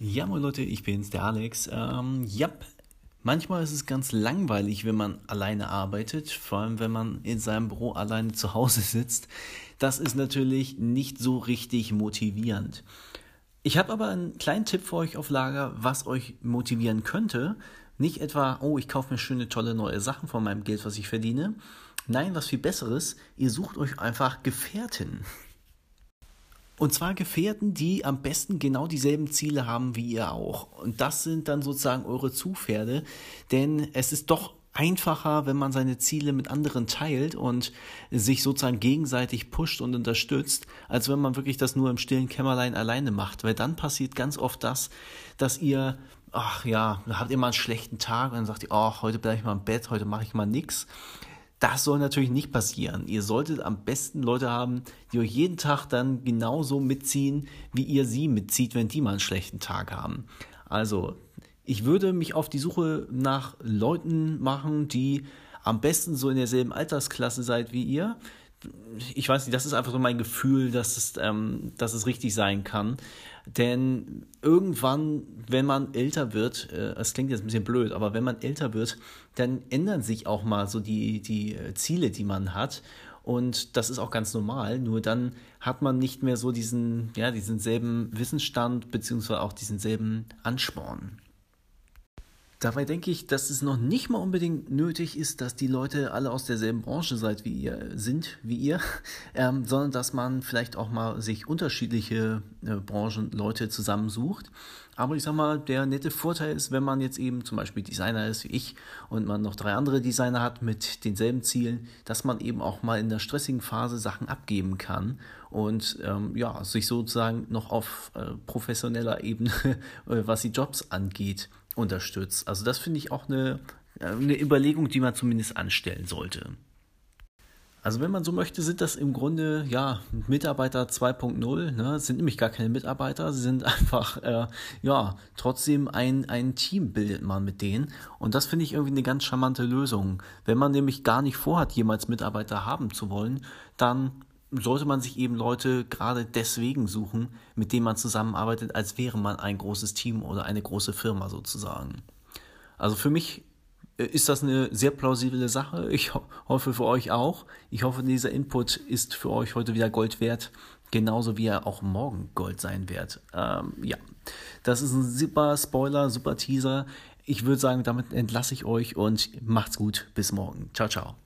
Ja, moin Leute, ich bin's, der Alex. Ähm, ja, manchmal ist es ganz langweilig, wenn man alleine arbeitet, vor allem wenn man in seinem Büro alleine zu Hause sitzt. Das ist natürlich nicht so richtig motivierend. Ich habe aber einen kleinen Tipp für euch auf Lager, was euch motivieren könnte. Nicht etwa, oh, ich kaufe mir schöne, tolle neue Sachen von meinem Geld, was ich verdiene. Nein, was viel Besseres, ihr sucht euch einfach Gefährten. Und zwar Gefährten, die am besten genau dieselben Ziele haben wie ihr auch. Und das sind dann sozusagen eure Zufpferde, denn es ist doch einfacher, wenn man seine Ziele mit anderen teilt und sich sozusagen gegenseitig pusht und unterstützt, als wenn man wirklich das nur im stillen Kämmerlein alleine macht. Weil dann passiert ganz oft das, dass ihr, ach ja, habt ihr mal einen schlechten Tag und dann sagt ihr, ach, heute bleibe ich mal im Bett, heute mache ich mal nichts. Das soll natürlich nicht passieren. Ihr solltet am besten Leute haben, die euch jeden Tag dann genauso mitziehen, wie ihr sie mitzieht, wenn die mal einen schlechten Tag haben. Also, ich würde mich auf die Suche nach Leuten machen, die am besten so in derselben Altersklasse seid wie ihr, ich weiß nicht, das ist einfach so mein Gefühl, dass es, ähm, dass es richtig sein kann. Denn irgendwann, wenn man älter wird, äh, das klingt jetzt ein bisschen blöd, aber wenn man älter wird, dann ändern sich auch mal so die, die äh, Ziele, die man hat. Und das ist auch ganz normal. Nur dann hat man nicht mehr so diesen, ja, diesen selben Wissensstand, beziehungsweise auch diesen selben Ansporn. Dabei denke ich, dass es noch nicht mal unbedingt nötig ist, dass die Leute alle aus derselben Branche seid wie ihr, sind wie ihr, ähm, sondern dass man vielleicht auch mal sich unterschiedliche äh, Branchenleute zusammensucht. Aber ich sag mal, der nette Vorteil ist, wenn man jetzt eben zum Beispiel Designer ist wie ich und man noch drei andere Designer hat mit denselben Zielen, dass man eben auch mal in der stressigen Phase Sachen abgeben kann und ähm, ja, sich sozusagen noch auf äh, professioneller Ebene, äh, was die Jobs angeht, unterstützt. Also das finde ich auch eine, äh, eine Überlegung, die man zumindest anstellen sollte. Also wenn man so möchte, sind das im Grunde ja Mitarbeiter 2.0. Ne? sind nämlich gar keine Mitarbeiter, sie sind einfach äh, ja trotzdem ein ein Team bildet man mit denen und das finde ich irgendwie eine ganz charmante Lösung. Wenn man nämlich gar nicht vorhat, jemals Mitarbeiter haben zu wollen, dann sollte man sich eben Leute gerade deswegen suchen, mit denen man zusammenarbeitet, als wäre man ein großes Team oder eine große Firma sozusagen. Also für mich äh, ist das eine sehr plausible Sache. Ich hoffe für euch auch. Ich hoffe, dieser Input ist für euch heute wieder Gold wert, genauso wie er auch morgen Gold sein wird. Ähm, ja, das ist ein super Spoiler, super Teaser. Ich würde sagen, damit entlasse ich euch und macht's gut. Bis morgen. Ciao, ciao.